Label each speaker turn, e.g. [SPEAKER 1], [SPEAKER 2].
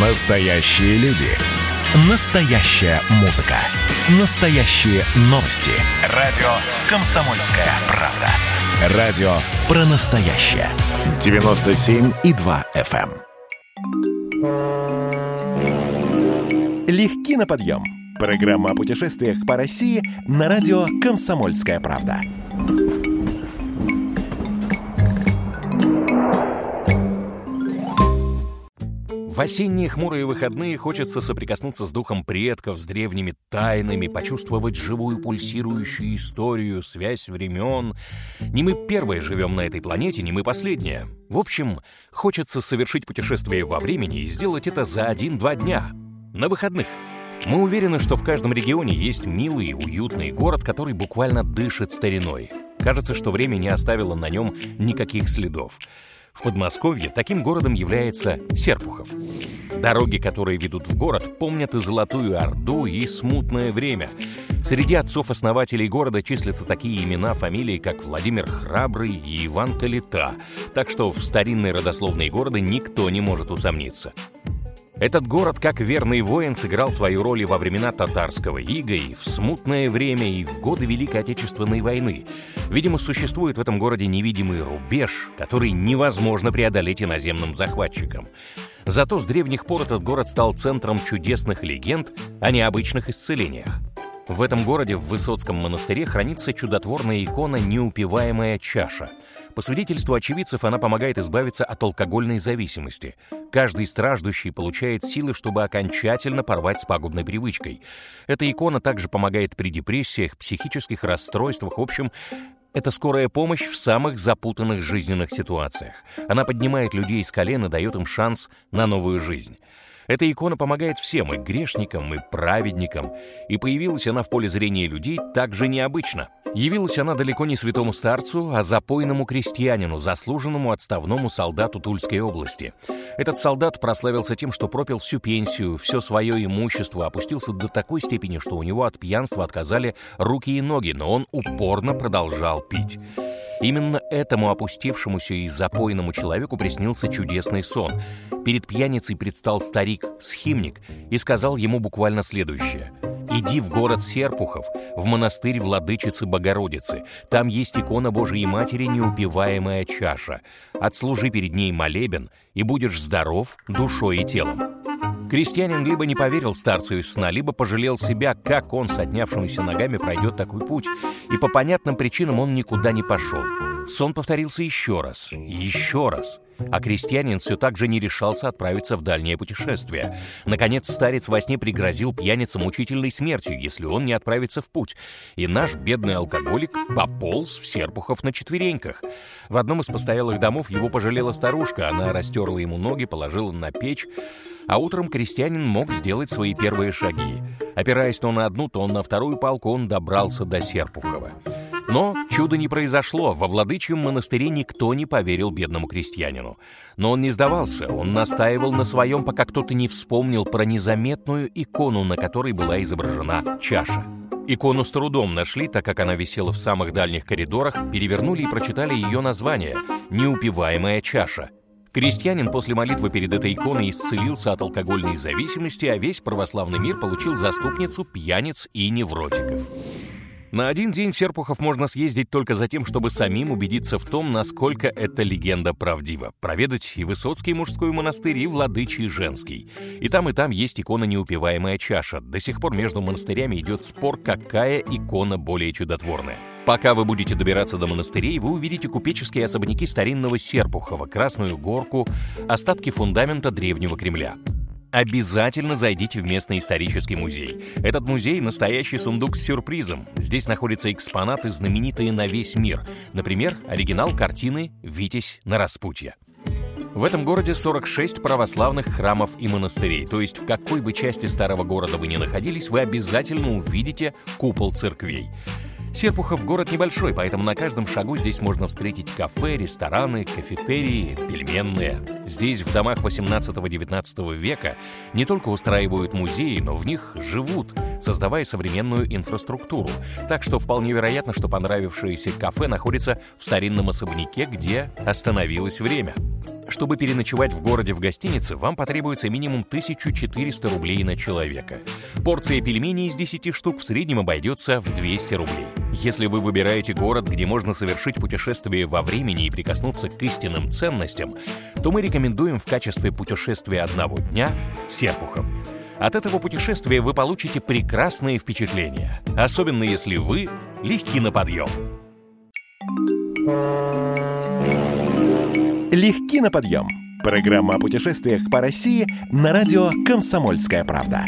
[SPEAKER 1] Настоящие люди. Настоящая музыка. Настоящие новости. Радио «Комсомольская правда». Радио про настоящее. 97,2 FM. эм. Легки на подъем. Программа о путешествиях по России на радио «Комсомольская правда».
[SPEAKER 2] В осенние хмурые выходные хочется соприкоснуться с духом предков, с древними тайнами, почувствовать живую пульсирующую историю, связь времен. Не мы первые живем на этой планете, не мы последние. В общем, хочется совершить путешествие во времени и сделать это за один-два дня. На выходных. Мы уверены, что в каждом регионе есть милый уютный город, который буквально дышит стариной. Кажется, что время не оставило на нем никаких следов. В Подмосковье таким городом является Серпухов. Дороги, которые ведут в город, помнят и Золотую Орду, и смутное время. Среди отцов-основателей города числятся такие имена, фамилии, как Владимир Храбрый и Иван Калита, так что в старинной родословной города никто не может усомниться. Этот город, как верный воин, сыграл свою роль и во времена татарского ига, и в смутное время, и в годы Великой Отечественной войны. Видимо, существует в этом городе невидимый рубеж, который невозможно преодолеть иноземным захватчикам. Зато с древних пор этот город стал центром чудесных легенд о необычных исцелениях. В этом городе, в Высоцком монастыре, хранится чудотворная икона «Неупиваемая чаша». По свидетельству очевидцев, она помогает избавиться от алкогольной зависимости. Каждый страждущий получает силы, чтобы окончательно порвать с пагубной привычкой. Эта икона также помогает при депрессиях, психических расстройствах, в общем, это скорая помощь в самых запутанных жизненных ситуациях. Она поднимает людей с колен и дает им шанс на новую жизнь. Эта икона помогает всем, и грешникам, и праведникам, и появилась она в поле зрения людей также необычно. Явилась она далеко не святому старцу, а запойному крестьянину, заслуженному отставному солдату Тульской области. Этот солдат прославился тем, что пропил всю пенсию, все свое имущество, опустился до такой степени, что у него от пьянства отказали руки и ноги, но он упорно продолжал пить. Именно этому опустившемуся и запойному человеку приснился чудесный сон. Перед пьяницей предстал старик-схимник и сказал ему буквально следующее. «Иди в город Серпухов, в монастырь Владычицы Богородицы. Там есть икона Божией Матери, неупиваемая чаша. Отслужи перед ней молебен, и будешь здоров душой и телом». Крестьянин либо не поверил старцу из сна, либо пожалел себя, как он с отнявшимися ногами пройдет такой путь, и по понятным причинам он никуда не пошел. Сон повторился еще раз, еще раз, а крестьянин все так же не решался отправиться в дальнее путешествие. Наконец старец во сне пригрозил пьянице мучительной смертью, если он не отправится в путь, и наш бедный алкоголик пополз в Серпухов на четвереньках. В одном из постоялых домов его пожалела старушка, она растерла ему ноги, положила на печь, а утром крестьянин мог сделать свои первые шаги. Опираясь то на одну, то на вторую палку, он добрался до Серпухова. Но чудо не произошло, во владычьем монастыре никто не поверил бедному крестьянину. Но он не сдавался, он настаивал на своем, пока кто-то не вспомнил про незаметную икону, на которой была изображена чаша. Икону с трудом нашли, так как она висела в самых дальних коридорах, перевернули и прочитали ее название «Неупиваемая чаша». Крестьянин после молитвы перед этой иконой исцелился от алкогольной зависимости, а весь православный мир получил заступницу пьяниц и невротиков. На один день в Серпухов можно съездить только за тем, чтобы самим убедиться в том, насколько эта легенда правдива. Проведать и Высоцкий мужской монастырь, и Владычий женский. И там, и там есть икона «Неупиваемая чаша». До сих пор между монастырями идет спор, какая икона более чудотворная. Пока вы будете добираться до монастырей, вы увидите купеческие особняки старинного Серпухова, Красную Горку, остатки фундамента древнего Кремля. Обязательно зайдите в местный исторический музей. Этот музей — настоящий сундук с сюрпризом. Здесь находятся экспонаты, знаменитые на весь мир. Например, оригинал картины «Витязь на распутье». В этом городе 46 православных храмов и монастырей, то есть в какой бы части старого города вы ни находились, вы обязательно увидите купол церквей. Серпухов город небольшой, поэтому на каждом шагу здесь можно встретить кафе, рестораны, кафетерии, пельменные. Здесь, в домах 18-19 века, не только устраивают музеи, но в них живут, создавая современную инфраструктуру. Так что вполне вероятно, что понравившееся кафе находится в старинном особняке, где остановилось время. Чтобы переночевать в городе в гостинице, вам потребуется минимум 1400 рублей на человека. Порция пельменей из 10 штук в среднем обойдется в 200 рублей. Если вы выбираете город, где можно совершить путешествие во времени и прикоснуться к истинным ценностям, то мы рекомендуем в качестве путешествия одного дня Серпухов. От этого путешествия вы получите прекрасные впечатления, особенно если вы легки на подъем.
[SPEAKER 1] «Легки на подъем» – программа о путешествиях по России на радио «Комсомольская правда».